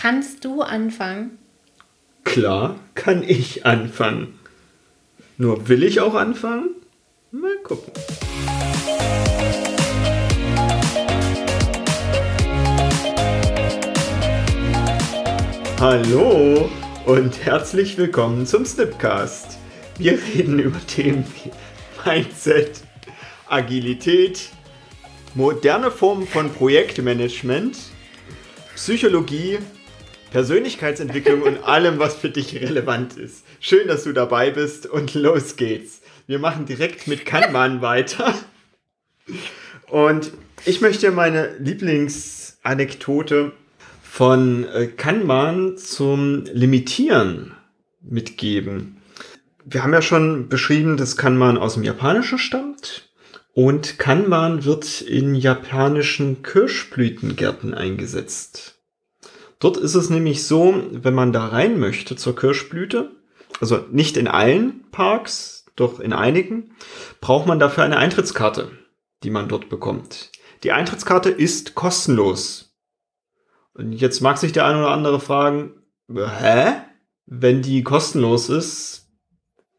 Kannst du anfangen? Klar, kann ich anfangen. Nur will ich auch anfangen? Mal gucken. Hallo und herzlich willkommen zum Snipcast. Wir reden über Themen wie Mindset, Agilität, moderne Formen von Projektmanagement, Psychologie, Persönlichkeitsentwicklung und allem, was für dich relevant ist. Schön, dass du dabei bist und los geht's. Wir machen direkt mit Kanban weiter. Und ich möchte meine Lieblingsanekdote von äh, Kanban zum Limitieren mitgeben. Wir haben ja schon beschrieben, dass Kanban aus dem Japanischen stammt. Und Kanban wird in japanischen Kirschblütengärten eingesetzt. Dort ist es nämlich so, wenn man da rein möchte zur Kirschblüte, also nicht in allen Parks, doch in einigen, braucht man dafür eine Eintrittskarte, die man dort bekommt. Die Eintrittskarte ist kostenlos. Und jetzt mag sich der eine oder andere fragen, hä? Wenn die kostenlos ist,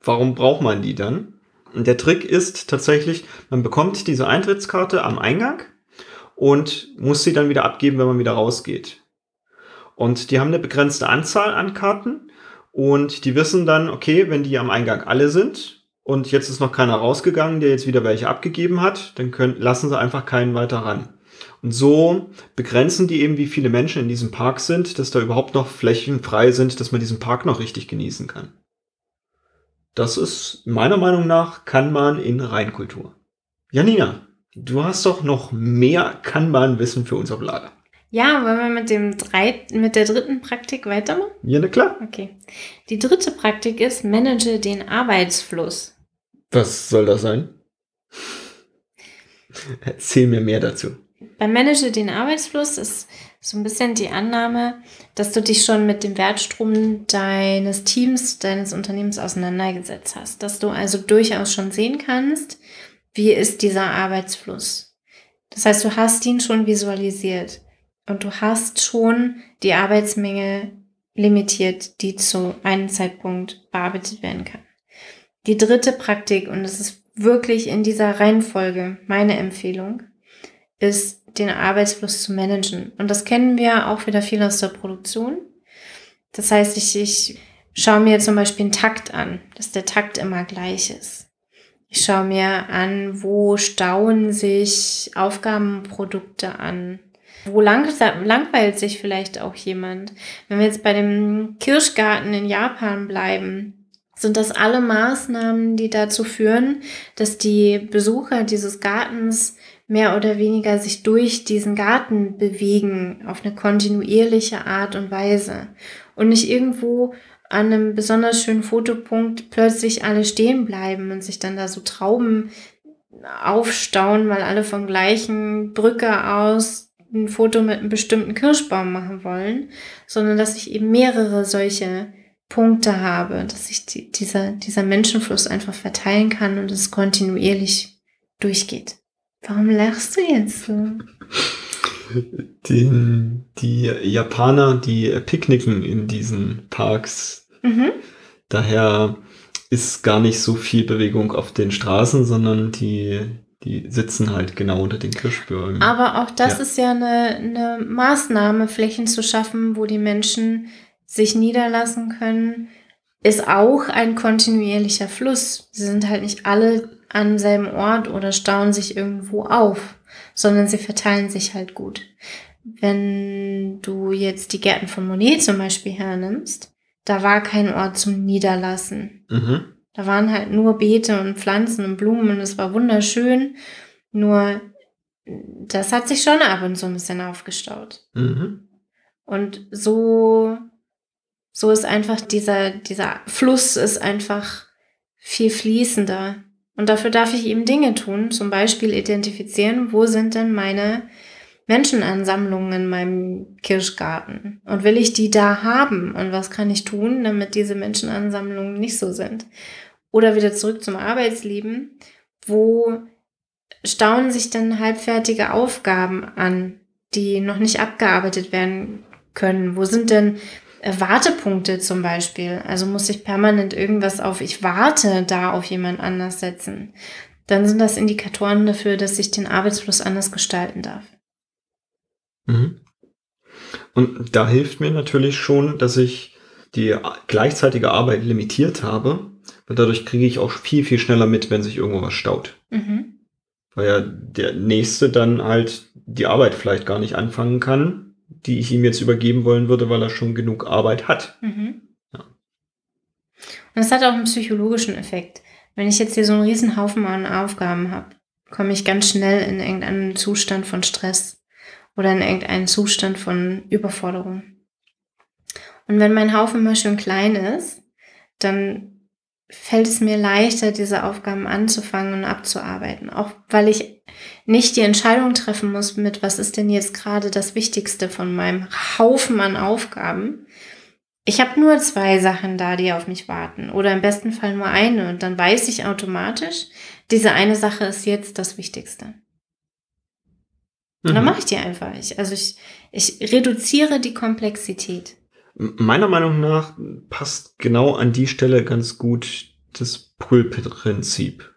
warum braucht man die dann? Und der Trick ist tatsächlich, man bekommt diese Eintrittskarte am Eingang und muss sie dann wieder abgeben, wenn man wieder rausgeht. Und die haben eine begrenzte Anzahl an Karten und die wissen dann, okay, wenn die am Eingang alle sind und jetzt ist noch keiner rausgegangen, der jetzt wieder welche abgegeben hat, dann können, lassen sie einfach keinen weiter ran. Und so begrenzen die eben, wie viele Menschen in diesem Park sind, dass da überhaupt noch Flächen frei sind, dass man diesen Park noch richtig genießen kann. Das ist meiner Meinung nach Kanban in Reinkultur. Janina, du hast doch noch mehr Kanban-Wissen für unser Lager. Ja, wollen wir mit dem drei, mit der dritten Praktik weitermachen? Ja, na klar. Okay. Die dritte Praktik ist, manage den Arbeitsfluss. Was soll das sein? Erzähl mir mehr dazu. Beim Manage den Arbeitsfluss ist so ein bisschen die Annahme, dass du dich schon mit dem Wertstrom deines Teams, deines Unternehmens auseinandergesetzt hast. Dass du also durchaus schon sehen kannst, wie ist dieser Arbeitsfluss. Das heißt, du hast ihn schon visualisiert und du hast schon die Arbeitsmenge limitiert, die zu einem Zeitpunkt bearbeitet werden kann. Die dritte Praktik, und das ist wirklich in dieser Reihenfolge meine Empfehlung, ist, den Arbeitsfluss zu managen. Und das kennen wir auch wieder viel aus der Produktion. Das heißt, ich, ich schaue mir zum Beispiel einen Takt an, dass der Takt immer gleich ist. Ich schaue mir an, wo stauen sich Aufgabenprodukte an. Wo lang, langweilt sich vielleicht auch jemand? Wenn wir jetzt bei dem Kirschgarten in Japan bleiben, sind das alle Maßnahmen, die dazu führen, dass die Besucher dieses Gartens mehr oder weniger sich durch diesen Garten bewegen auf eine kontinuierliche Art und Weise und nicht irgendwo an einem besonders schönen Fotopunkt plötzlich alle stehen bleiben und sich dann da so Trauben aufstauen, weil alle von gleichen Brücke aus ein Foto mit einem bestimmten Kirschbaum machen wollen, sondern dass ich eben mehrere solche Punkte habe, dass sich die, dieser, dieser Menschenfluss einfach verteilen kann und es kontinuierlich durchgeht. Warum lachst du jetzt so? Den, die Japaner, die picknicken in diesen Parks. Mhm. Daher ist gar nicht so viel Bewegung auf den Straßen, sondern die, die sitzen halt genau unter den Kirschbäumen. Aber auch das ja. ist ja eine, eine Maßnahme, Flächen zu schaffen, wo die Menschen sich niederlassen können, ist auch ein kontinuierlicher Fluss. Sie sind halt nicht alle an selben Ort oder stauen sich irgendwo auf, sondern sie verteilen sich halt gut. Wenn du jetzt die Gärten von Monet zum Beispiel hernimmst, da war kein Ort zum Niederlassen. Mhm. Da waren halt nur Beete und Pflanzen und Blumen und es war wunderschön. Nur das hat sich schon ab und zu ein bisschen aufgestaut. Mhm. Und so, so ist einfach dieser, dieser Fluss ist einfach viel fließender. Und dafür darf ich eben Dinge tun, zum Beispiel identifizieren, wo sind denn meine Menschenansammlungen in meinem Kirschgarten? Und will ich die da haben? Und was kann ich tun, damit diese Menschenansammlungen nicht so sind? Oder wieder zurück zum Arbeitsleben. Wo stauen sich denn halbfertige Aufgaben an, die noch nicht abgearbeitet werden können? Wo sind denn äh, Wartepunkte zum Beispiel? Also muss ich permanent irgendwas auf ich warte da auf jemand anders setzen? Dann sind das Indikatoren dafür, dass ich den Arbeitsfluss anders gestalten darf. Mhm. Und da hilft mir natürlich schon, dass ich die gleichzeitige Arbeit limitiert habe. Und dadurch kriege ich auch viel, viel schneller mit, wenn sich irgendwo was staut. Mhm. Weil ja der Nächste dann halt die Arbeit vielleicht gar nicht anfangen kann, die ich ihm jetzt übergeben wollen würde, weil er schon genug Arbeit hat. Mhm. Ja. Und es hat auch einen psychologischen Effekt. Wenn ich jetzt hier so einen riesen Haufen an Aufgaben habe, komme ich ganz schnell in irgendeinen Zustand von Stress oder in irgendeinen Zustand von Überforderung. Und wenn mein Haufen immer schön klein ist, dann fällt es mir leichter, diese Aufgaben anzufangen und abzuarbeiten. Auch weil ich nicht die Entscheidung treffen muss mit, was ist denn jetzt gerade das Wichtigste von meinem Haufen an Aufgaben. Ich habe nur zwei Sachen da, die auf mich warten. Oder im besten Fall nur eine. Und dann weiß ich automatisch, diese eine Sache ist jetzt das Wichtigste. Und dann mhm. mache ich die einfach. Ich, also ich, ich reduziere die Komplexität. Meiner Meinung nach passt genau an die Stelle ganz gut das Pull-Prinzip.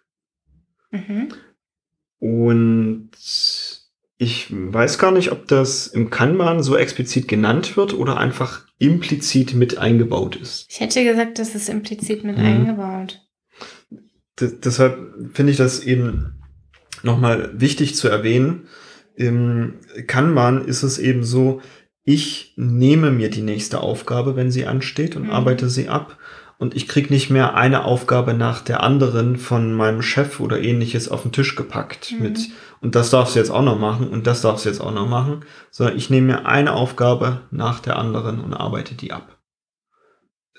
Mhm. Und ich weiß gar nicht, ob das im Kanban so explizit genannt wird oder einfach implizit mit eingebaut ist. Ich hätte gesagt, das ist implizit mit mhm. eingebaut. D deshalb finde ich das eben nochmal wichtig zu erwähnen, im Kanban ist es eben so, ich nehme mir die nächste Aufgabe, wenn sie ansteht und mhm. arbeite sie ab. Und ich krieg nicht mehr eine Aufgabe nach der anderen von meinem Chef oder ähnliches auf den Tisch gepackt mhm. mit, und das darfst du jetzt auch noch machen und das darfst du jetzt auch noch machen, sondern ich nehme mir eine Aufgabe nach der anderen und arbeite die ab.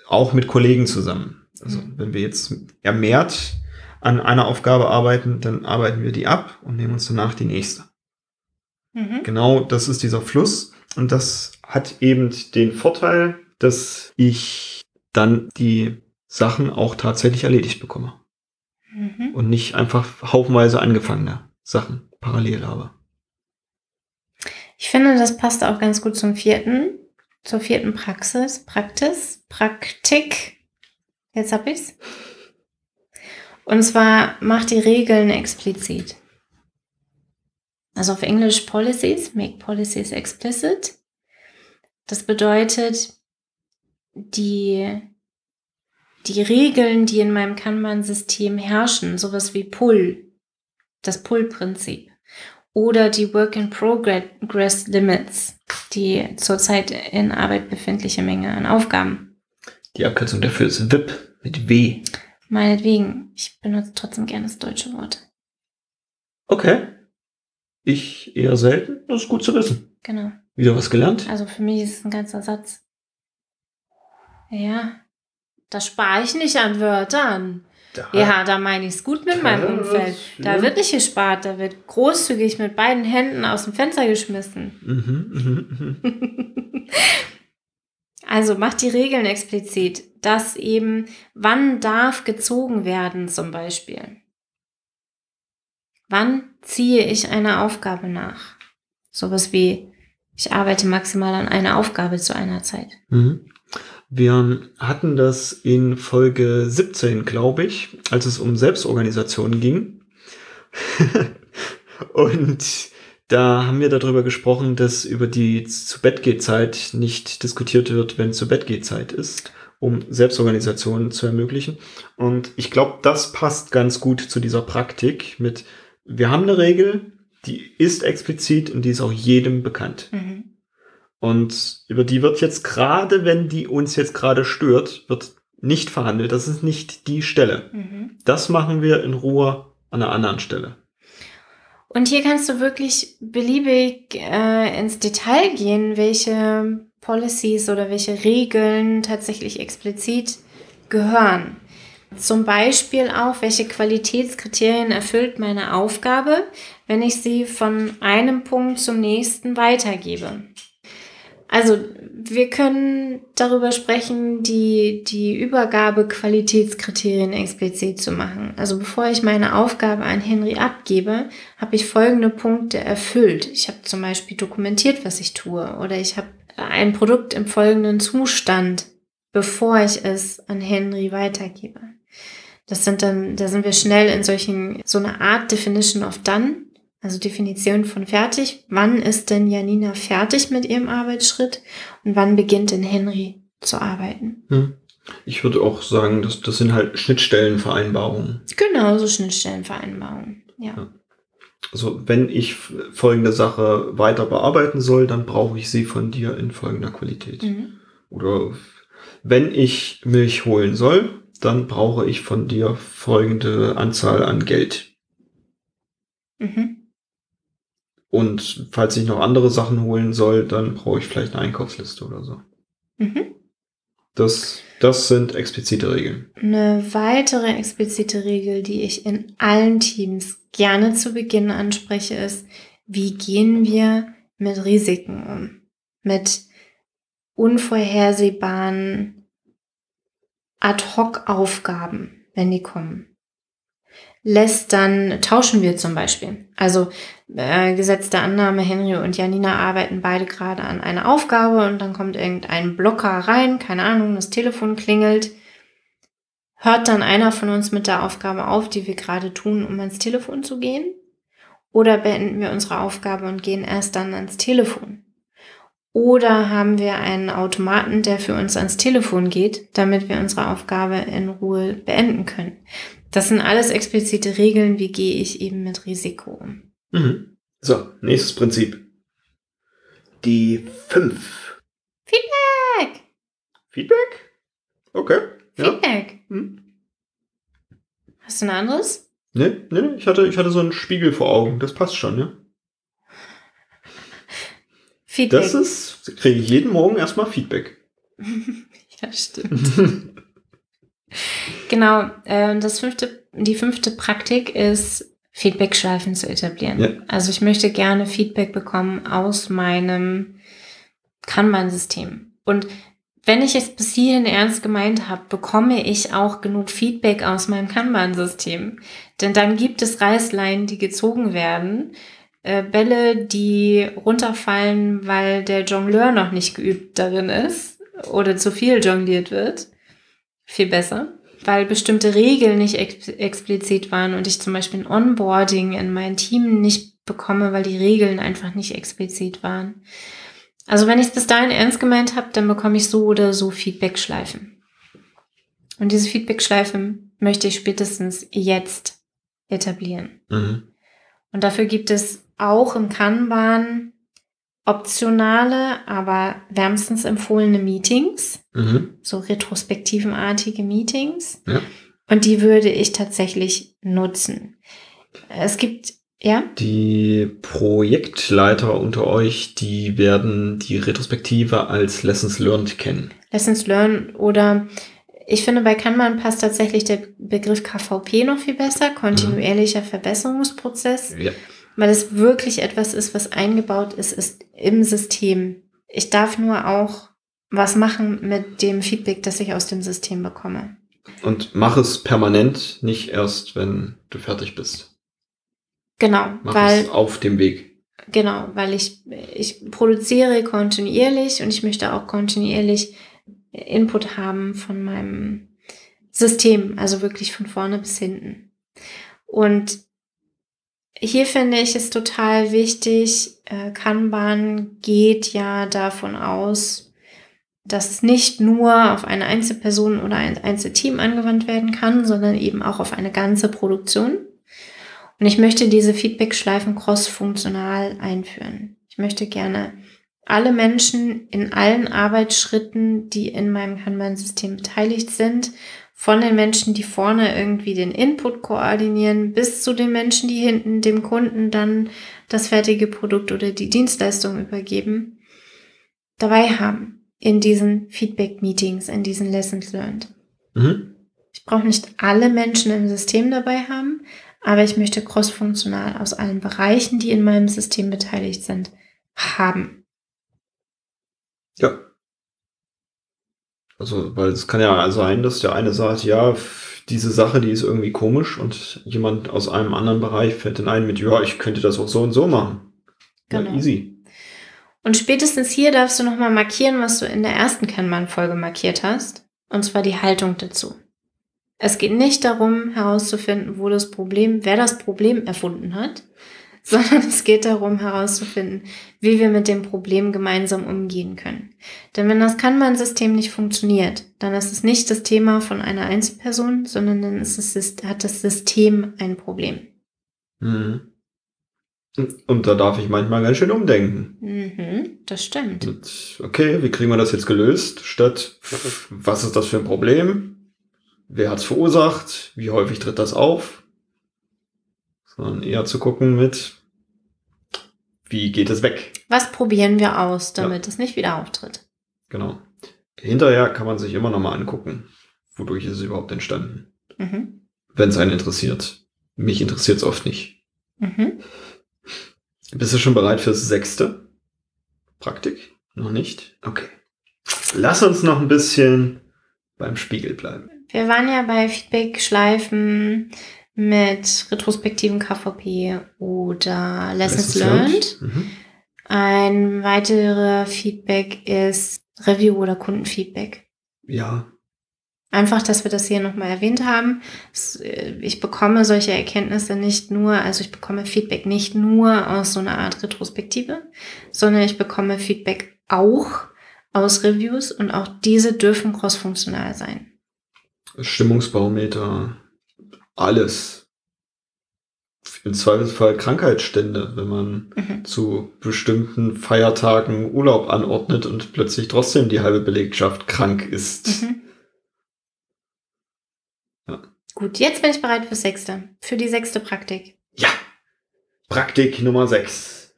Auch mit Kollegen zusammen. Also mhm. wenn wir jetzt ermehrt an einer Aufgabe arbeiten, dann arbeiten wir die ab und nehmen uns danach die nächste. Mhm. Genau das ist dieser Fluss. Und das hat eben den Vorteil, dass ich dann die Sachen auch tatsächlich erledigt bekomme. Mhm. Und nicht einfach haufenweise angefangene Sachen parallel habe. Ich finde, das passt auch ganz gut zum vierten, zur vierten Praxis, Praktis, Praktik. Jetzt hab ich's. Und zwar macht die Regeln explizit. Also auf Englisch Policies, make policies explicit. Das bedeutet, die, die Regeln, die in meinem Kanban-System herrschen, sowas wie Pull, das Pull-Prinzip oder die Work-in-Progress Limits, die zurzeit in Arbeit befindliche Menge an Aufgaben. Die Abkürzung dafür ist WIP mit W. Meinetwegen, ich benutze trotzdem gerne das deutsche Wort. Okay. Ich eher selten. Das ist gut zu wissen. Genau. Wieder was gelernt? Also für mich ist es ein ganzer Satz. Ja, da spare ich nicht an Wörtern. Da, ja, da meine ich es gut mit meinem Umfeld. Da wird nicht gespart, da wird großzügig mit beiden Händen aus dem Fenster geschmissen. Mhm, mh, mh. also macht die Regeln explizit, dass eben, wann darf gezogen werden zum Beispiel. Wann ziehe ich eine Aufgabe nach? Sowas wie, ich arbeite maximal an einer Aufgabe zu einer Zeit. Mhm. Wir hatten das in Folge 17, glaube ich, als es um Selbstorganisation ging. Und da haben wir darüber gesprochen, dass über die zu Bett Zeit nicht diskutiert wird, wenn zu Bett Zeit ist, um Selbstorganisation zu ermöglichen. Und ich glaube, das passt ganz gut zu dieser Praktik mit wir haben eine Regel, die ist explizit und die ist auch jedem bekannt. Mhm. Und über die wird jetzt gerade, wenn die uns jetzt gerade stört, wird nicht verhandelt. Das ist nicht die Stelle. Mhm. Das machen wir in Ruhe an einer anderen Stelle. Und hier kannst du wirklich beliebig äh, ins Detail gehen, welche Policies oder welche Regeln tatsächlich explizit gehören. Zum Beispiel auch, welche Qualitätskriterien erfüllt meine Aufgabe, wenn ich sie von einem Punkt zum nächsten weitergebe. Also wir können darüber sprechen, die, die Übergabe Qualitätskriterien explizit zu machen. Also bevor ich meine Aufgabe an Henry abgebe, habe ich folgende Punkte erfüllt. Ich habe zum Beispiel dokumentiert, was ich tue oder ich habe ein Produkt im folgenden Zustand, bevor ich es an Henry weitergebe. Das sind dann, da sind wir schnell in solchen, so eine Art Definition of Done, also Definition von fertig. Wann ist denn Janina fertig mit ihrem Arbeitsschritt und wann beginnt denn Henry zu arbeiten? Hm. Ich würde auch sagen, das, das sind halt Schnittstellenvereinbarungen. Genau, so Schnittstellenvereinbarungen, ja. ja. Also wenn ich folgende Sache weiter bearbeiten soll, dann brauche ich sie von dir in folgender Qualität. Mhm. Oder wenn ich Milch holen soll, dann brauche ich von dir folgende Anzahl an Geld. Mhm. Und falls ich noch andere Sachen holen soll, dann brauche ich vielleicht eine Einkaufsliste oder so. Mhm. Das, das sind explizite Regeln. Eine weitere explizite Regel, die ich in allen Teams gerne zu Beginn anspreche, ist, wie gehen wir mit Risiken um? Mit unvorhersehbaren Ad-Hoc-Aufgaben, wenn die kommen lässt, dann tauschen wir zum Beispiel. Also äh, gesetzte Annahme, Henry und Janina arbeiten beide gerade an einer Aufgabe und dann kommt irgendein Blocker rein, keine Ahnung, das Telefon klingelt. Hört dann einer von uns mit der Aufgabe auf, die wir gerade tun, um ans Telefon zu gehen? Oder beenden wir unsere Aufgabe und gehen erst dann ans Telefon? Oder haben wir einen Automaten, der für uns ans Telefon geht, damit wir unsere Aufgabe in Ruhe beenden können? Das sind alles explizite Regeln, wie gehe ich eben mit Risiko um. Mhm. So, nächstes Prinzip. Die fünf. Feedback! Feedback? Okay. Feedback. Ja. Hm. Hast du ein anderes? Nee, nee, nee. Ich hatte, ich hatte so einen Spiegel vor Augen. Das passt schon, ja. Feedback. Das ist, kriege ich jeden Morgen erstmal Feedback. ja, stimmt. genau, äh, das fünfte, die fünfte Praktik ist, Feedback-Schleifen zu etablieren. Ja. Also ich möchte gerne Feedback bekommen aus meinem Kanban-System. Und wenn ich es bis hierhin ernst gemeint habe, bekomme ich auch genug Feedback aus meinem Kanban-System. Denn dann gibt es Reißleinen, die gezogen werden, äh, Bälle, die runterfallen, weil der Jongleur noch nicht geübt darin ist oder zu viel jongliert wird. Viel besser, weil bestimmte Regeln nicht ex explizit waren und ich zum Beispiel ein Onboarding in mein Team nicht bekomme, weil die Regeln einfach nicht explizit waren. Also wenn ich es bis dahin ernst gemeint habe, dann bekomme ich so oder so Feedback-Schleifen. Und diese Feedback-Schleifen möchte ich spätestens jetzt etablieren. Mhm. Und dafür gibt es auch im Kanban optionale, aber wärmstens empfohlene Meetings, mhm. so retrospektivenartige Meetings. Ja. Und die würde ich tatsächlich nutzen. Es gibt, ja? Die Projektleiter unter euch, die werden die Retrospektive als Lessons Learned kennen. Lessons Learned oder ich finde, bei Kanban passt tatsächlich der Begriff KVP noch viel besser, kontinuierlicher mhm. Verbesserungsprozess. Ja weil es wirklich etwas ist, was eingebaut ist, ist im System. Ich darf nur auch was machen mit dem Feedback, das ich aus dem System bekomme. Und mach es permanent, nicht erst, wenn du fertig bist. Genau, mach weil es auf dem Weg. Genau, weil ich ich produziere kontinuierlich und ich möchte auch kontinuierlich Input haben von meinem System, also wirklich von vorne bis hinten. Und hier finde ich es total wichtig, äh, Kanban geht ja davon aus, dass es nicht nur auf eine Einzelperson oder ein Einzelteam angewandt werden kann, sondern eben auch auf eine ganze Produktion. Und ich möchte diese Feedback-Schleifen cross-funktional einführen. Ich möchte gerne alle Menschen in allen Arbeitsschritten, die in meinem Kanban-System beteiligt sind, von den Menschen, die vorne irgendwie den Input koordinieren, bis zu den Menschen, die hinten dem Kunden dann das fertige Produkt oder die Dienstleistung übergeben, dabei haben in diesen Feedback-Meetings, in diesen Lessons learned. Mhm. Ich brauche nicht alle Menschen im System dabei haben, aber ich möchte crossfunktional aus allen Bereichen, die in meinem System beteiligt sind, haben. Ja, also, weil es kann ja sein, dass der eine sagt, ja, diese Sache, die ist irgendwie komisch und jemand aus einem anderen Bereich fällt dann ein mit, ja, ich könnte das auch so und so machen. Genau. Ja, easy. Und spätestens hier darfst du nochmal markieren, was du in der ersten Kanban-Folge markiert hast. Und zwar die Haltung dazu. Es geht nicht darum, herauszufinden, wo das Problem, wer das Problem erfunden hat, sondern es geht darum, herauszufinden, wie wir mit dem Problem gemeinsam umgehen können. Denn wenn das Kanban-System nicht funktioniert, dann ist es nicht das Thema von einer Einzelperson, sondern dann ist es, hat das System ein Problem. Mhm. Und da darf ich manchmal ganz schön umdenken. Mhm, das stimmt. Und okay, wie kriegen wir das jetzt gelöst? Statt, was ist das für ein Problem? Wer hat es verursacht? Wie häufig tritt das auf? Sondern eher zu gucken mit, wie geht es weg? Was probieren wir aus, damit ja. es nicht wieder auftritt? Genau. Hinterher kann man sich immer noch mal angucken, wodurch ist es überhaupt entstanden. Mhm. Wenn es einen interessiert. Mich interessiert es oft nicht. Mhm. Bist du schon bereit fürs sechste? Praktik? Noch nicht? Okay. Lass uns noch ein bisschen beim Spiegel bleiben. Wir waren ja bei Feedback-Schleifen mit retrospektiven KVP oder Lessons, Lessons Learned. learned. Mhm. Ein weiterer Feedback ist Review oder Kundenfeedback. Ja, Einfach, dass wir das hier nochmal erwähnt haben. Äh, ich bekomme solche Erkenntnisse nicht nur, also ich bekomme Feedback nicht nur aus so einer Art Retrospektive, sondern ich bekomme Feedback auch aus Reviews und auch diese dürfen crossfunktional sein. Stimmungsbarometer, alles. Im Zweifelsfall Krankheitsstände, wenn man mhm. zu bestimmten Feiertagen Urlaub anordnet und plötzlich trotzdem die halbe Belegschaft krank ist. Mhm Gut, jetzt bin ich bereit für sechste. Für die sechste Praktik. Ja. Praktik Nummer sechs.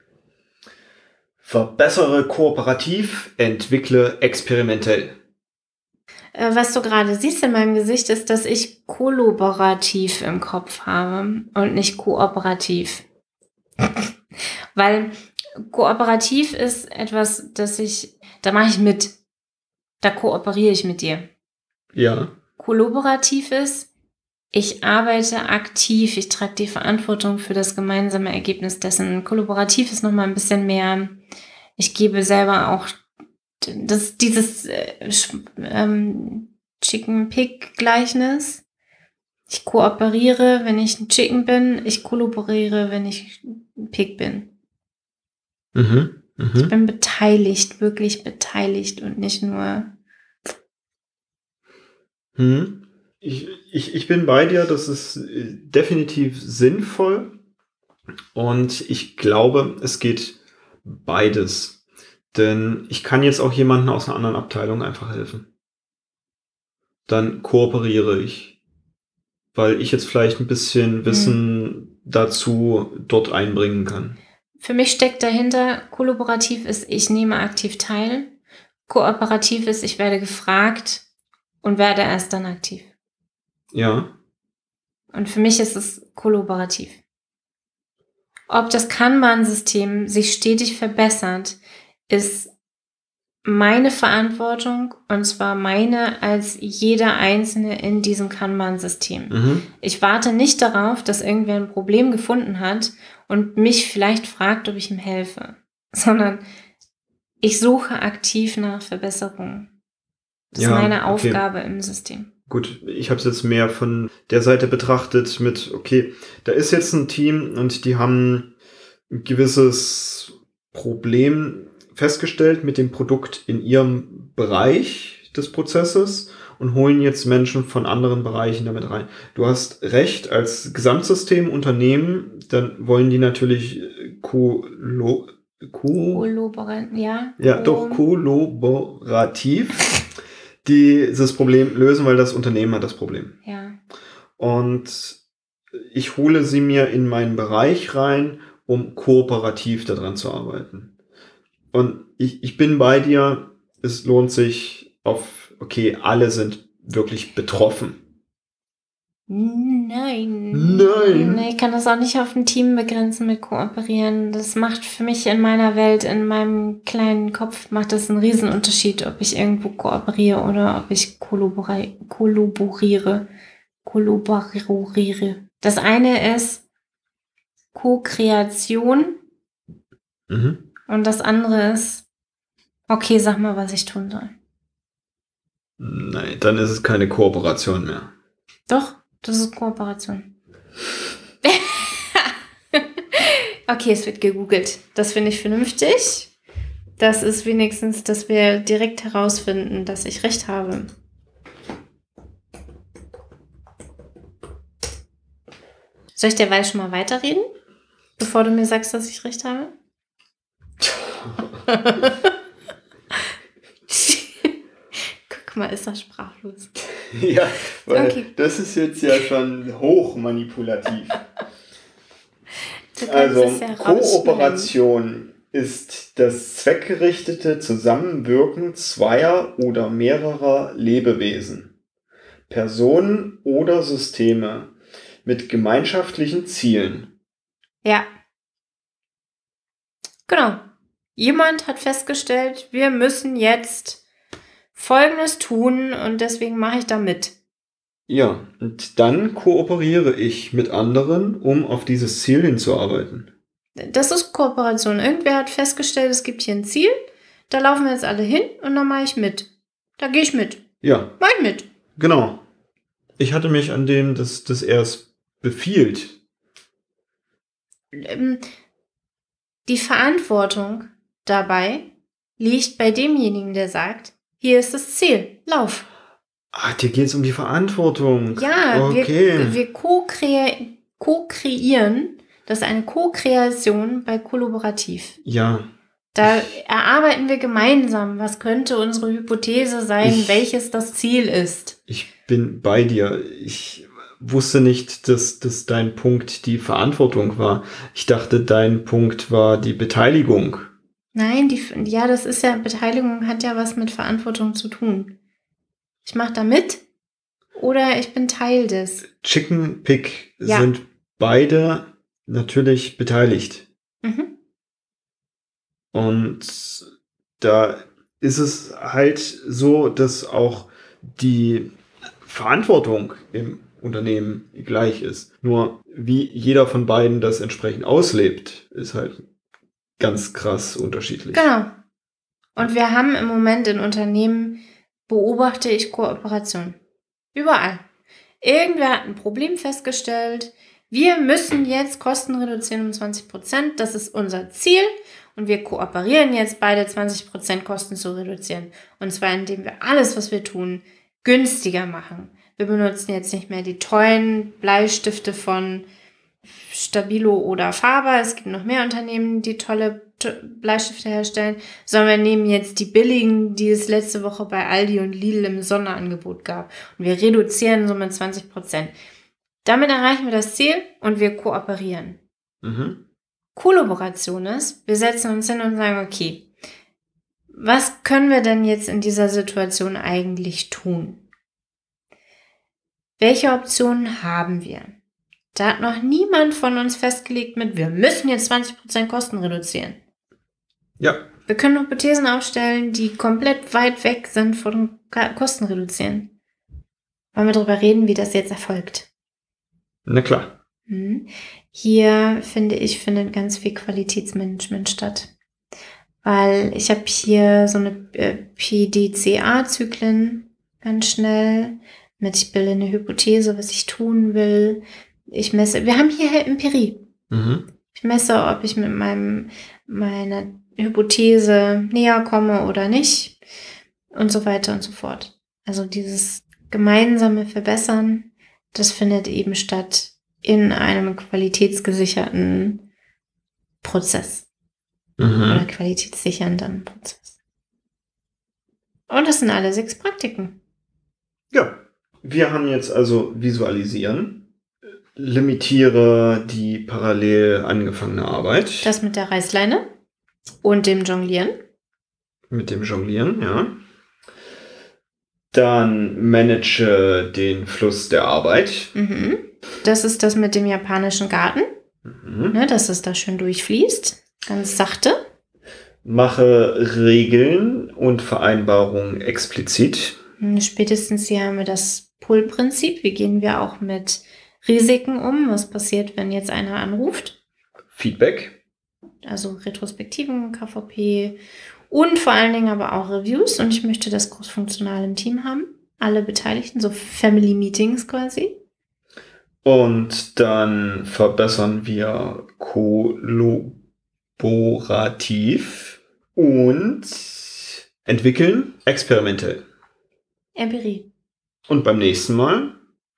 Verbessere kooperativ, entwickle experimentell. Äh, was du gerade siehst in meinem Gesicht, ist, dass ich kollaborativ im Kopf habe und nicht kooperativ. Weil kooperativ ist etwas, das ich, da mache ich mit. Da kooperiere ich mit dir. Ja. Kollaborativ ist, ich arbeite aktiv, ich trage die Verantwortung für das gemeinsame Ergebnis dessen. Kollaborativ ist nochmal ein bisschen mehr, ich gebe selber auch das, dieses äh, ähm, Chicken Pig Gleichnis. Ich kooperiere, wenn ich ein Chicken bin, ich kollaboriere, wenn ich ein Pig bin. Mhm, mh. Ich bin beteiligt, wirklich beteiligt und nicht nur. Mhm ich, ich, ich bin bei dir, das ist äh, definitiv sinnvoll. Und ich glaube, es geht beides. Denn ich kann jetzt auch jemanden aus einer anderen Abteilung einfach helfen. Dann kooperiere ich. Weil ich jetzt vielleicht ein bisschen Wissen mhm. dazu dort einbringen kann. Für mich steckt dahinter, kollaborativ ist, ich nehme aktiv teil. Kooperativ ist, ich werde gefragt und werde erst dann aktiv. Ja. Und für mich ist es kollaborativ. Ob das Kanban-System sich stetig verbessert, ist meine Verantwortung und zwar meine als jeder Einzelne in diesem Kanban-System. Mhm. Ich warte nicht darauf, dass irgendwer ein Problem gefunden hat und mich vielleicht fragt, ob ich ihm helfe, sondern ich suche aktiv nach Verbesserungen. Das ja, ist meine Aufgabe okay. im System gut, ich habe es jetzt mehr von der Seite betrachtet mit, okay, da ist jetzt ein Team und die haben ein gewisses Problem festgestellt mit dem Produkt in ihrem Bereich des Prozesses und holen jetzt Menschen von anderen Bereichen damit rein. Du hast recht, als Gesamtsystem Unternehmen, dann wollen die natürlich Kolo Ko ja. Ja, doch, kollaborativ dieses Problem lösen, weil das Unternehmen hat das Problem. Ja. Und ich hole sie mir in meinen Bereich rein, um kooperativ daran zu arbeiten. Und ich, ich bin bei dir, es lohnt sich auf, okay, alle sind wirklich betroffen. Nein. Nein. Ich kann das auch nicht auf ein Team begrenzen mit kooperieren. Das macht für mich in meiner Welt, in meinem kleinen Kopf, macht das einen Riesenunterschied, ob ich irgendwo kooperiere oder ob ich kollaboriere. Kollaboriere. Das eine ist Co-Kreation. Mhm. Und das andere ist, okay, sag mal, was ich tun soll. Nein, dann ist es keine Kooperation mehr. Doch, das ist Kooperation. okay, es wird gegoogelt. Das finde ich vernünftig. Das ist wenigstens, dass wir direkt herausfinden, dass ich recht habe. Soll ich derweil schon mal weiterreden? Bevor du mir sagst, dass ich recht habe? Guck mal, ist er sprachlos. ja, weil okay. das ist jetzt ja schon hoch manipulativ. Also, ja Kooperation ist das zweckgerichtete Zusammenwirken zweier oder mehrerer Lebewesen, Personen oder Systeme mit gemeinschaftlichen Zielen. Ja. Genau. Jemand hat festgestellt, wir müssen jetzt Folgendes tun und deswegen mache ich da mit. Ja, und dann kooperiere ich mit anderen, um auf dieses Ziel hinzuarbeiten. Das ist Kooperation. Irgendwer hat festgestellt, es gibt hier ein Ziel, da laufen wir jetzt alle hin und dann mache ich mit. Da gehe ich mit. Ja. Ich mit. Genau. Ich hatte mich an dem, dass, dass er es befiehlt. Ähm, die Verantwortung dabei liegt bei demjenigen, der sagt, hier ist das Ziel, lauf. Ach, dir geht es um die Verantwortung. Ja, okay. wir, wir co-kreieren, co das ist eine Co-Kreation bei Kollaborativ. Ja. Da erarbeiten wir gemeinsam, was könnte unsere Hypothese sein, ich, welches das Ziel ist. Ich bin bei dir. Ich wusste nicht, dass, dass dein Punkt die Verantwortung war. Ich dachte, dein Punkt war die Beteiligung. Nein, die, ja, das ist ja, Beteiligung hat ja was mit Verantwortung zu tun. Ich mache da mit oder ich bin Teil des. Chicken Pick ja. sind beide natürlich beteiligt. Mhm. Und da ist es halt so, dass auch die Verantwortung im Unternehmen gleich ist. Nur wie jeder von beiden das entsprechend auslebt, ist halt ganz krass unterschiedlich. Genau. Und wir haben im Moment in Unternehmen, beobachte ich Kooperation. Überall. Irgendwer hat ein Problem festgestellt. Wir müssen jetzt Kosten reduzieren um 20 Prozent. Das ist unser Ziel. Und wir kooperieren jetzt beide 20 Prozent Kosten zu reduzieren. Und zwar indem wir alles, was wir tun, günstiger machen. Wir benutzen jetzt nicht mehr die tollen Bleistifte von Stabilo oder Faber. Es gibt noch mehr Unternehmen, die tolle Bleistifte herstellen, sondern wir nehmen jetzt die billigen, die es letzte Woche bei Aldi und Lidl im Sonderangebot gab. Und wir reduzieren somit 20 Prozent. Damit erreichen wir das Ziel und wir kooperieren. Mhm. Kollaboration ist, wir setzen uns hin und sagen, okay, was können wir denn jetzt in dieser Situation eigentlich tun? Welche Optionen haben wir? Da hat noch niemand von uns festgelegt mit, wir müssen jetzt 20% Kosten reduzieren. Ja. Wir können Hypothesen aufstellen, die komplett weit weg sind von Kosten reduzieren. Wollen wir darüber reden, wie das jetzt erfolgt? Na klar. Mhm. Hier finde ich, findet ganz viel Qualitätsmanagement statt. Weil ich habe hier so eine äh, PDCA-Zyklen ganz schnell mit, ich bilde eine Hypothese, was ich tun will. Ich messe, wir haben hier Empirie. Mhm. Ich messe, ob ich mit meinem, meiner Hypothese näher komme oder nicht und so weiter und so fort. Also dieses gemeinsame Verbessern, das findet eben statt in einem qualitätsgesicherten Prozess mhm. oder qualitätssichernden Prozess. Und das sind alle sechs Praktiken. Ja, wir haben jetzt also visualisieren, limitiere die parallel angefangene Arbeit. Das mit der Reißleine und dem Jonglieren. Mit dem Jonglieren, ja. Dann manage den Fluss der Arbeit. Mhm. Das ist das mit dem japanischen Garten. Mhm. Ne, dass es da schön durchfließt. Ganz sachte. Mache Regeln und Vereinbarungen explizit. Hm, spätestens hier haben wir das Pull-Prinzip. Wie gehen wir auch mit Risiken um? Was passiert, wenn jetzt einer anruft? Feedback. also Retrospektiven, KVP und vor allen Dingen aber auch Reviews. Und ich möchte das großfunktional im Team haben. Alle Beteiligten, so Family Meetings quasi. Und dann verbessern wir kollaborativ und entwickeln experimentell. Empirie. Und beim nächsten Mal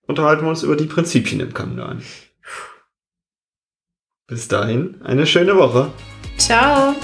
unterhalten wir uns über die Prinzipien im Kanban. Bis dahin, eine schöne Woche. Ciao.